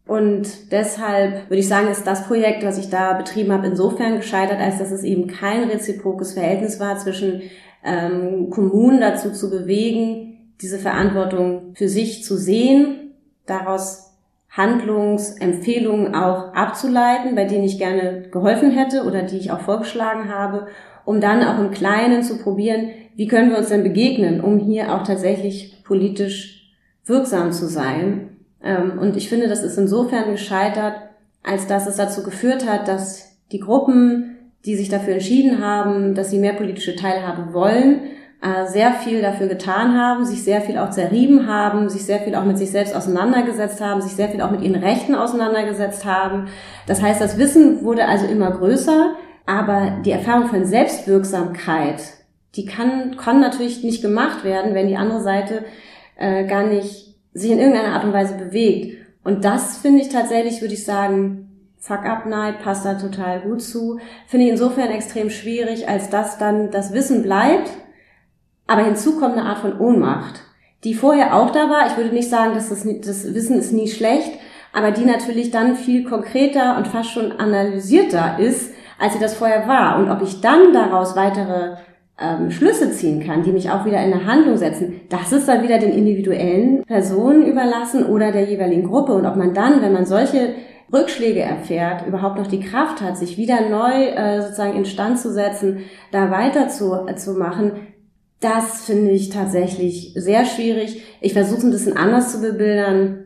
Und deshalb würde ich sagen, ist das Projekt, was ich da betrieben habe, insofern gescheitert, als dass es eben kein reziprokes Verhältnis war zwischen ähm, Kommunen dazu zu bewegen, diese Verantwortung für sich zu sehen, daraus Handlungsempfehlungen auch abzuleiten, bei denen ich gerne geholfen hätte oder die ich auch vorgeschlagen habe, um dann auch im Kleinen zu probieren, wie können wir uns denn begegnen, um hier auch tatsächlich politisch wirksam zu sein. Ähm, und ich finde, das ist insofern gescheitert, als dass es dazu geführt hat, dass die Gruppen, die sich dafür entschieden haben, dass sie mehr politische Teilhabe wollen, äh, sehr viel dafür getan haben, sich sehr viel auch zerrieben haben, sich sehr viel auch mit sich selbst auseinandergesetzt haben, sich sehr viel auch mit ihren Rechten auseinandergesetzt haben. Das heißt, das Wissen wurde also immer größer, aber die Erfahrung von Selbstwirksamkeit die kann, kann natürlich nicht gemacht werden, wenn die andere Seite äh, gar nicht sich in irgendeiner Art und Weise bewegt. Und das finde ich tatsächlich, würde ich sagen, Fuck Up Night passt da total gut zu. Finde ich insofern extrem schwierig, als dass dann das Wissen bleibt, aber hinzu kommt eine Art von Ohnmacht, die vorher auch da war. Ich würde nicht sagen, dass das, das Wissen ist nie schlecht, aber die natürlich dann viel konkreter und fast schon analysierter ist, als sie das vorher war. Und ob ich dann daraus weitere ähm, Schlüsse ziehen kann, die mich auch wieder in eine Handlung setzen, das ist dann wieder den individuellen Personen überlassen oder der jeweiligen Gruppe. Und ob man dann, wenn man solche Rückschläge erfährt, überhaupt noch die Kraft hat, sich wieder neu äh, sozusagen instand zu setzen, da weiter zu, äh, zu machen, das finde ich tatsächlich sehr schwierig. Ich versuche es ein bisschen anders zu bebildern,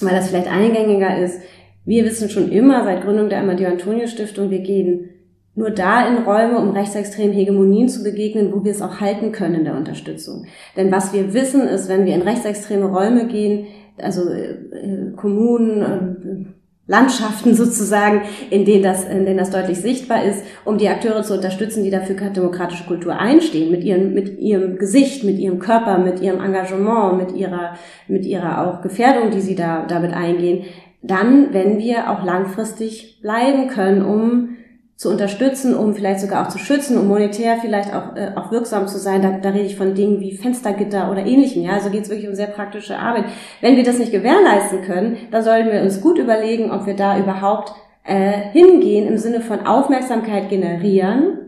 weil das vielleicht eingängiger ist. Wir wissen schon immer seit Gründung der Amadeo Antonio Stiftung, wir gehen nur da in Räume, um rechtsextremen Hegemonien zu begegnen, wo wir es auch halten können in der Unterstützung. Denn was wir wissen ist, wenn wir in rechtsextreme Räume gehen, also äh, Kommunen, äh, Landschaften (laughs) sozusagen, in denen das, in denen das deutlich sichtbar ist, um die Akteure zu unterstützen, die dafür demokratische Kultur einstehen, mit ihrem, mit ihrem Gesicht, mit ihrem Körper, mit ihrem Engagement, mit ihrer, mit ihrer auch Gefährdung, die sie da, damit eingehen, dann, wenn wir auch langfristig bleiben können, um zu unterstützen, um vielleicht sogar auch zu schützen, um monetär vielleicht auch, äh, auch wirksam zu sein. Da, da rede ich von Dingen wie Fenstergitter oder ähnlichem. Ja, also geht es wirklich um sehr praktische Arbeit. Wenn wir das nicht gewährleisten können, dann sollten wir uns gut überlegen, ob wir da überhaupt äh, hingehen im Sinne von Aufmerksamkeit generieren.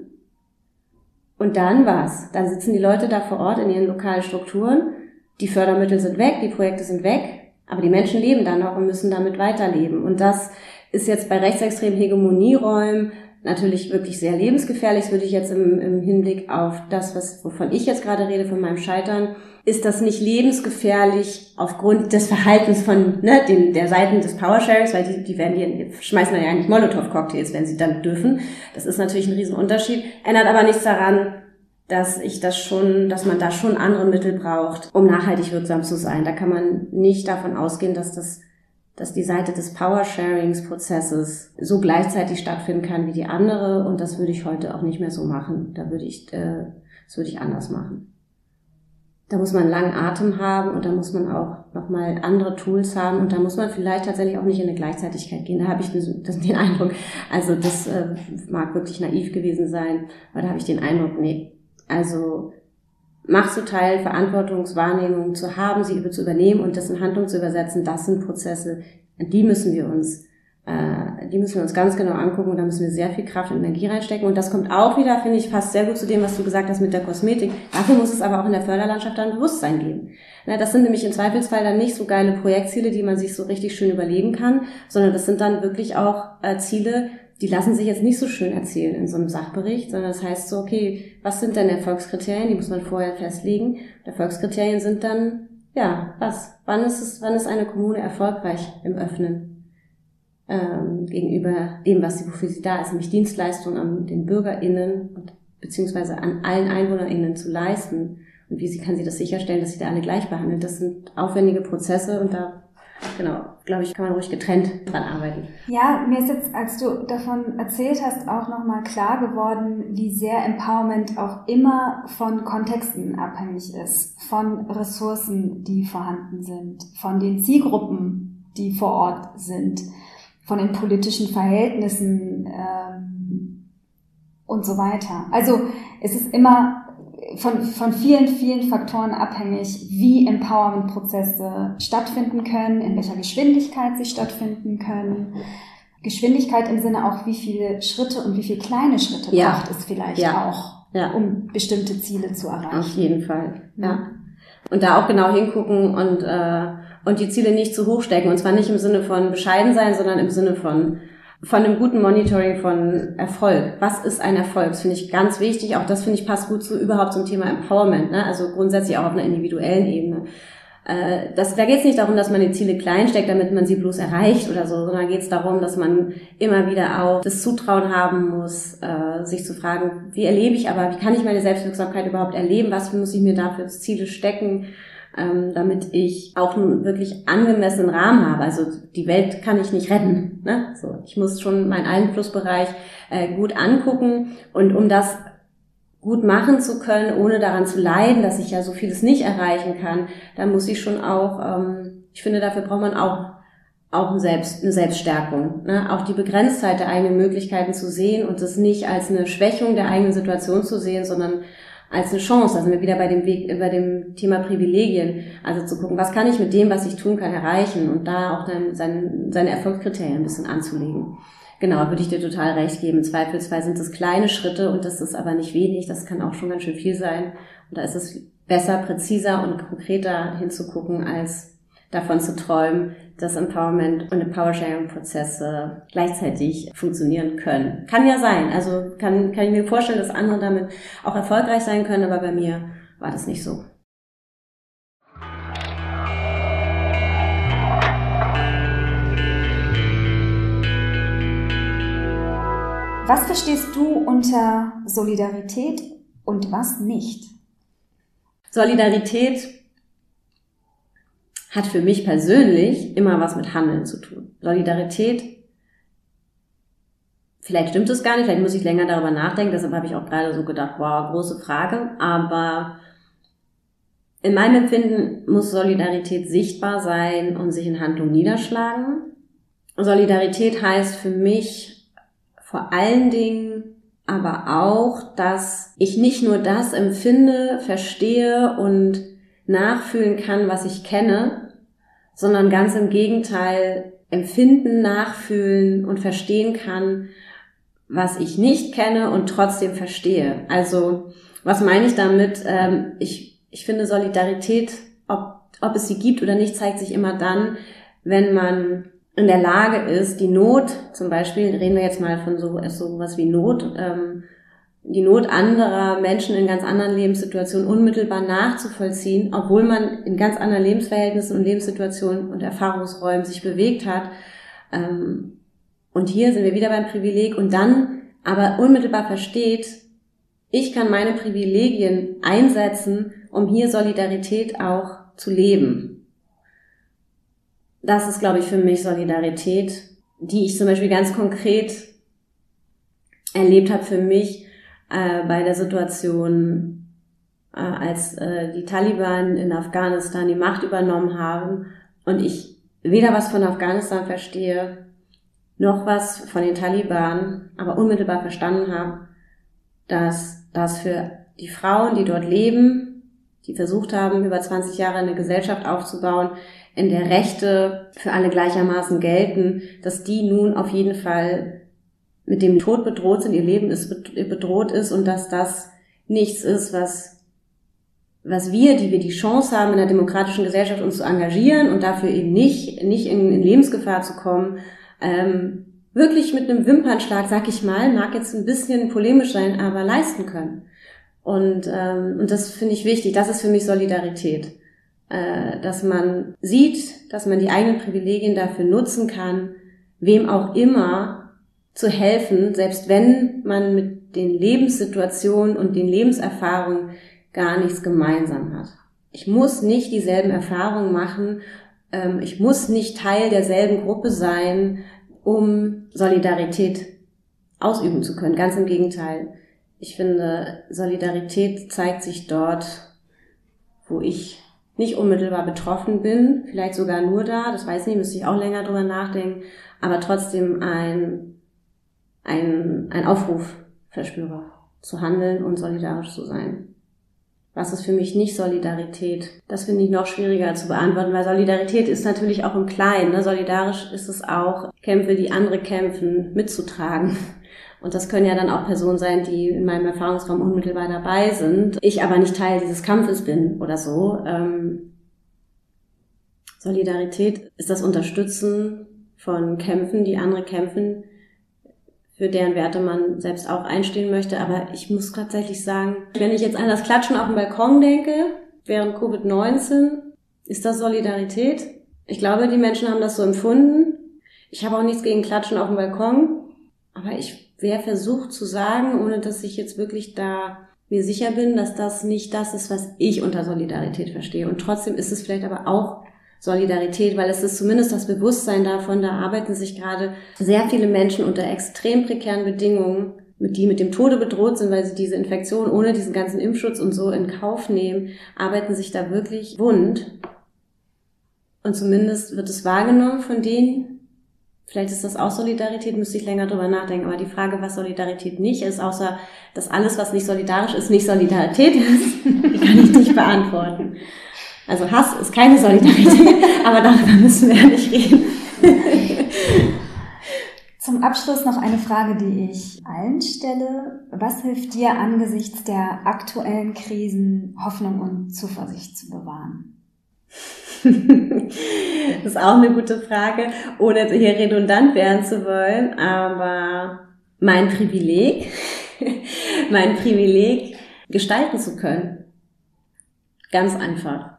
Und dann was? Dann sitzen die Leute da vor Ort in ihren lokalen Strukturen. Die Fördermittel sind weg, die Projekte sind weg, aber die Menschen leben dann noch und müssen damit weiterleben. Und das ist jetzt bei rechtsextremen Hegemonieräumen natürlich wirklich sehr lebensgefährlich. Das würde ich jetzt im, im Hinblick auf das, was, wovon ich jetzt gerade rede, von meinem Scheitern, ist das nicht lebensgefährlich aufgrund des Verhaltens von ne, den, der Seiten des Powersharings, weil die, die werden die schmeißen dann ja nicht Molotow-Cocktails, wenn sie dann dürfen. Das ist natürlich ein Riesenunterschied. Ändert aber nichts daran, dass ich das schon, dass man da schon andere Mittel braucht, um nachhaltig wirksam zu sein. Da kann man nicht davon ausgehen, dass das dass die Seite des Power-Sharings-Prozesses so gleichzeitig stattfinden kann wie die andere. Und das würde ich heute auch nicht mehr so machen. Da würde ich, äh, das würde ich anders machen. Da muss man einen langen Atem haben und da muss man auch nochmal andere Tools haben und da muss man vielleicht tatsächlich auch nicht in eine Gleichzeitigkeit gehen. Da habe ich den, (laughs) Eindruck, also das äh, mag wirklich naiv gewesen sein, aber da habe ich den Eindruck, nee, also Macht zu Teil Verantwortungswahrnehmung zu haben, sie über zu übernehmen und das in Handlung zu übersetzen, das sind Prozesse, die müssen wir uns, äh, die müssen wir uns ganz genau angucken und da müssen wir sehr viel Kraft und Energie reinstecken. Und das kommt auch wieder, finde ich, fast sehr gut zu dem, was du gesagt hast mit der Kosmetik. Dafür muss es aber auch in der Förderlandschaft dann Bewusstsein geben. Na, das sind nämlich im Zweifelsfall dann nicht so geile Projektziele, die man sich so richtig schön überlegen kann, sondern das sind dann wirklich auch äh, Ziele, die lassen sich jetzt nicht so schön erzählen in so einem Sachbericht, sondern das heißt so, okay, was sind denn Erfolgskriterien? Die muss man vorher festlegen. Erfolgskriterien sind dann, ja, was? Wann ist es, wann ist eine Kommune erfolgreich im Öffnen? Ähm, gegenüber dem, was sie, wofür sie da ist, nämlich Dienstleistungen an den BürgerInnen und beziehungsweise an allen EinwohnerInnen zu leisten. Und wie sie, kann sie das sicherstellen, dass sie da alle gleich behandelt? Das sind aufwendige Prozesse und da genau, glaube ich, kann man ruhig getrennt dran arbeiten. Ja, mir ist jetzt, als du davon erzählt hast, auch nochmal klar geworden, wie sehr Empowerment auch immer von Kontexten abhängig ist, von Ressourcen, die vorhanden sind, von den Zielgruppen, die vor Ort sind, von den politischen Verhältnissen ähm, und so weiter. Also es ist immer von, von vielen, vielen Faktoren abhängig, wie Empowerment-Prozesse stattfinden können, in welcher Geschwindigkeit sie stattfinden können. Geschwindigkeit im Sinne auch, wie viele Schritte und wie viele kleine Schritte ja. braucht es vielleicht ja. auch, ja. um bestimmte Ziele zu erreichen. Auf jeden Fall, ja. Und da auch genau hingucken und, äh, und die Ziele nicht zu hoch stecken. Und zwar nicht im Sinne von bescheiden sein, sondern im Sinne von von einem guten Monitoring von Erfolg. Was ist ein Erfolg? Das finde ich ganz wichtig. Auch das finde ich passt gut zu überhaupt zum Thema Empowerment. Ne? Also grundsätzlich auch auf einer individuellen Ebene. Äh, das, da geht es nicht darum, dass man die Ziele klein steckt, damit man sie bloß erreicht oder so, sondern geht es darum, dass man immer wieder auch das Zutrauen haben muss, äh, sich zu fragen, wie erlebe ich aber, wie kann ich meine Selbstwirksamkeit überhaupt erleben? Was muss ich mir dafür Ziele stecken? Ähm, damit ich auch einen wirklich angemessenen Rahmen habe. Also die Welt kann ich nicht retten. Ne? So, ich muss schon meinen Einflussbereich äh, gut angucken und um das gut machen zu können, ohne daran zu leiden, dass ich ja so vieles nicht erreichen kann, dann muss ich schon auch, ähm, ich finde, dafür braucht man auch auch eine, Selbst, eine Selbststärkung. Ne? Auch die Begrenztheit der eigenen Möglichkeiten zu sehen und das nicht als eine Schwächung der eigenen Situation zu sehen, sondern als eine Chance. Also wir wieder bei dem Weg, bei dem Thema Privilegien. Also zu gucken, was kann ich mit dem, was ich tun kann, erreichen und da auch dann seine, seine Erfolgskriterien ein bisschen anzulegen. Genau, würde ich dir total recht geben. Zweifelsfall sind es kleine Schritte und das ist aber nicht wenig. Das kann auch schon ganz schön viel sein. Und da ist es besser, präziser und konkreter hinzugucken, als davon zu träumen, dass Empowerment und Empower-Sharing-Prozesse gleichzeitig funktionieren können. Kann ja sein. Also kann, kann ich mir vorstellen, dass andere damit auch erfolgreich sein können, aber bei mir war das nicht so. Was verstehst du unter Solidarität und was nicht? Solidarität hat für mich persönlich immer was mit Handeln zu tun. Solidarität, vielleicht stimmt es gar nicht, vielleicht muss ich länger darüber nachdenken, deshalb habe ich auch gerade so gedacht, wow, große Frage, aber in meinem Empfinden muss Solidarität sichtbar sein und sich in Handlung niederschlagen. Solidarität heißt für mich vor allen Dingen aber auch, dass ich nicht nur das empfinde, verstehe und nachfühlen kann, was ich kenne, sondern ganz im Gegenteil empfinden, nachfühlen und verstehen kann, was ich nicht kenne und trotzdem verstehe. Also was meine ich damit? Ähm, ich, ich finde Solidarität, ob, ob es sie gibt oder nicht, zeigt sich immer dann, wenn man in der Lage ist, die Not, zum Beispiel reden wir jetzt mal von so, so was wie Not, ähm, die Not anderer Menschen in ganz anderen Lebenssituationen unmittelbar nachzuvollziehen, obwohl man in ganz anderen Lebensverhältnissen und Lebenssituationen und Erfahrungsräumen sich bewegt hat. Ähm, und hier sind wir wieder beim Privileg und dann aber unmittelbar versteht, ich kann meine Privilegien einsetzen, um hier Solidarität auch zu leben. Das ist, glaube ich, für mich Solidarität, die ich zum Beispiel ganz konkret erlebt habe für mich äh, bei der Situation, äh, als äh, die Taliban in Afghanistan die Macht übernommen haben und ich weder was von Afghanistan verstehe, noch was von den Taliban, aber unmittelbar verstanden habe, dass das für die Frauen, die dort leben, die versucht haben, über 20 Jahre eine Gesellschaft aufzubauen, in der Rechte für alle gleichermaßen gelten, dass die nun auf jeden Fall mit dem Tod bedroht sind, ihr Leben ist bedroht ist und dass das nichts ist, was was wir, die wir die Chance haben, in der demokratischen Gesellschaft uns zu engagieren und dafür eben nicht, nicht in, in Lebensgefahr zu kommen, ähm, wirklich mit einem Wimpernschlag, sag ich mal, mag jetzt ein bisschen polemisch sein, aber leisten können. Und, ähm, und das finde ich wichtig. Das ist für mich Solidarität. Äh, dass man sieht, dass man die eigenen Privilegien dafür nutzen kann, wem auch immer zu helfen, selbst wenn man mit den Lebenssituationen und den Lebenserfahrungen gar nichts gemeinsam hat. Ich muss nicht dieselben Erfahrungen machen, ähm, ich muss nicht Teil derselben Gruppe sein, um Solidarität ausüben zu können. Ganz im Gegenteil. Ich finde, Solidarität zeigt sich dort, wo ich nicht unmittelbar betroffen bin, vielleicht sogar nur da, das weiß ich nicht, müsste ich auch länger drüber nachdenken, aber trotzdem ein, ein, ein Aufruf verspüre, zu handeln und solidarisch zu sein. Was ist für mich nicht Solidarität? Das finde ich noch schwieriger zu beantworten, weil Solidarität ist natürlich auch im Kleinen. Ne? Solidarisch ist es auch, Kämpfe, die andere kämpfen, mitzutragen. Und das können ja dann auch Personen sein, die in meinem Erfahrungsraum unmittelbar dabei sind. Ich aber nicht Teil dieses Kampfes bin oder so. Ähm, Solidarität ist das Unterstützen von Kämpfen, die andere kämpfen, für deren Werte man selbst auch einstehen möchte. Aber ich muss tatsächlich sagen, wenn ich jetzt an das Klatschen auf dem Balkon denke, während Covid-19, ist das Solidarität? Ich glaube, die Menschen haben das so empfunden. Ich habe auch nichts gegen Klatschen auf dem Balkon, aber ich wäre versucht zu sagen, ohne dass ich jetzt wirklich da mir sicher bin, dass das nicht das ist, was ich unter Solidarität verstehe. Und trotzdem ist es vielleicht aber auch Solidarität, weil es ist zumindest das Bewusstsein davon, da arbeiten sich gerade sehr viele Menschen unter extrem prekären Bedingungen, die mit dem Tode bedroht sind, weil sie diese Infektion ohne diesen ganzen Impfschutz und so in Kauf nehmen, arbeiten sich da wirklich wund. Und zumindest wird es wahrgenommen von denen. Vielleicht ist das auch Solidarität, müsste ich länger drüber nachdenken. Aber die Frage, was Solidarität nicht ist, außer dass alles, was nicht solidarisch ist, nicht Solidarität ist, (laughs) die kann ich nicht beantworten. Also Hass ist keine Solidarität, (laughs) aber darüber müssen wir ja nicht reden. Zum Abschluss noch eine Frage, die ich allen stelle. Was hilft dir angesichts der aktuellen Krisen, Hoffnung und Zuversicht zu bewahren? (laughs) das ist auch eine gute Frage, ohne hier redundant werden zu wollen, aber mein Privileg, (laughs) mein Privileg, gestalten zu können. Ganz einfach.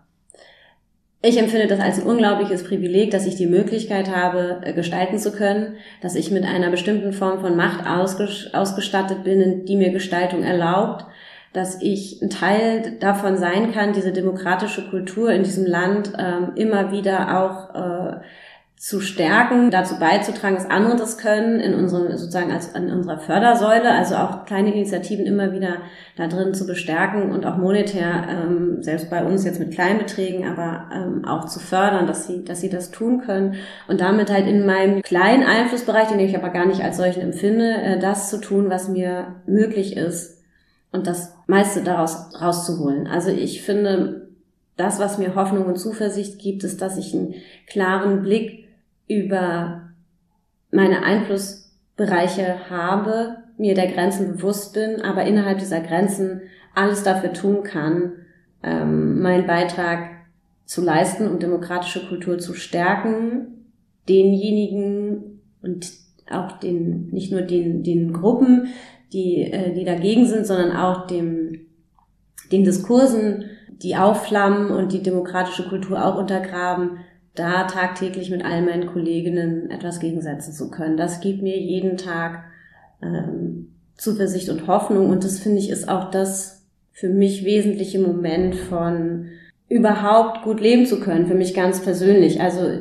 Ich empfinde das als ein unglaubliches Privileg, dass ich die Möglichkeit habe, äh, gestalten zu können, dass ich mit einer bestimmten Form von Macht ausgestattet bin, die mir Gestaltung erlaubt, dass ich ein Teil davon sein kann, diese demokratische Kultur in diesem Land ähm, immer wieder auch äh, zu stärken, dazu beizutragen, dass andere das können, in unserem, sozusagen als in unserer Fördersäule, also auch kleine Initiativen immer wieder da drin zu bestärken und auch monetär, ähm, selbst bei uns jetzt mit Kleinbeträgen, aber ähm, auch zu fördern, dass sie, dass sie das tun können und damit halt in meinem kleinen Einflussbereich, den ich aber gar nicht als solchen empfinde, äh, das zu tun, was mir möglich ist und das meiste daraus rauszuholen. Also ich finde, das, was mir Hoffnung und Zuversicht gibt, ist, dass ich einen klaren Blick über meine Einflussbereiche habe, mir der Grenzen bewusst bin, aber innerhalb dieser Grenzen alles dafür tun kann, ähm, meinen Beitrag zu leisten, um demokratische Kultur zu stärken, denjenigen und auch den, nicht nur den, den Gruppen, die, äh, die dagegen sind, sondern auch dem, den Diskursen, die aufflammen und die demokratische Kultur auch untergraben, da tagtäglich mit all meinen Kolleginnen etwas gegensetzen zu können. Das gibt mir jeden Tag ähm, Zuversicht und Hoffnung und das finde ich ist auch das für mich wesentliche Moment von überhaupt gut leben zu können, für mich ganz persönlich. Also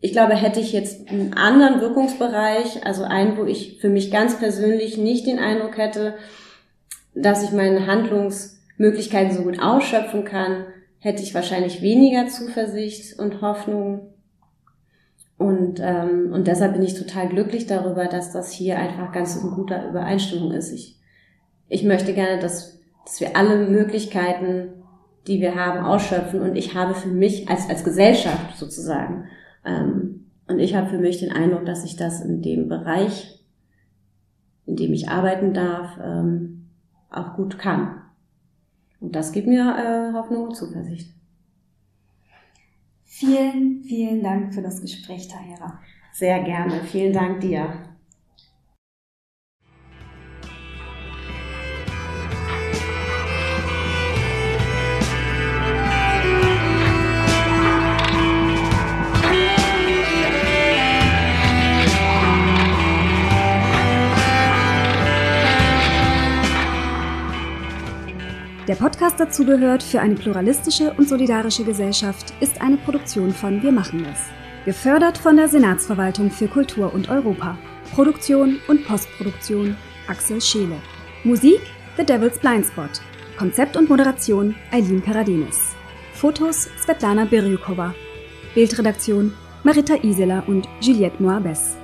ich glaube, hätte ich jetzt einen anderen Wirkungsbereich, also einen, wo ich für mich ganz persönlich nicht den Eindruck hätte, dass ich meine Handlungsmöglichkeiten so gut ausschöpfen kann, hätte ich wahrscheinlich weniger Zuversicht und Hoffnung. Und, ähm, und deshalb bin ich total glücklich darüber, dass das hier einfach ganz in guter Übereinstimmung ist. Ich, ich möchte gerne, dass, dass wir alle Möglichkeiten, die wir haben, ausschöpfen. Und ich habe für mich als, als Gesellschaft sozusagen, ähm, und ich habe für mich den Eindruck, dass ich das in dem Bereich, in dem ich arbeiten darf, ähm, auch gut kann. Und das gibt mir äh, Hoffnung und Zuversicht. Vielen, vielen Dank für das Gespräch, Tahira. Sehr gerne. Vielen Dank dir. Der Podcast dazugehört für eine pluralistische und solidarische Gesellschaft ist eine Produktion von Wir machen es. Gefördert von der Senatsverwaltung für Kultur und Europa. Produktion und Postproduktion Axel Scheele. Musik The Devil's Blind Spot. Konzept und Moderation Eileen Karadenis. Fotos Svetlana Birjukova. Bildredaktion Marita Iseler und Juliette Moabes.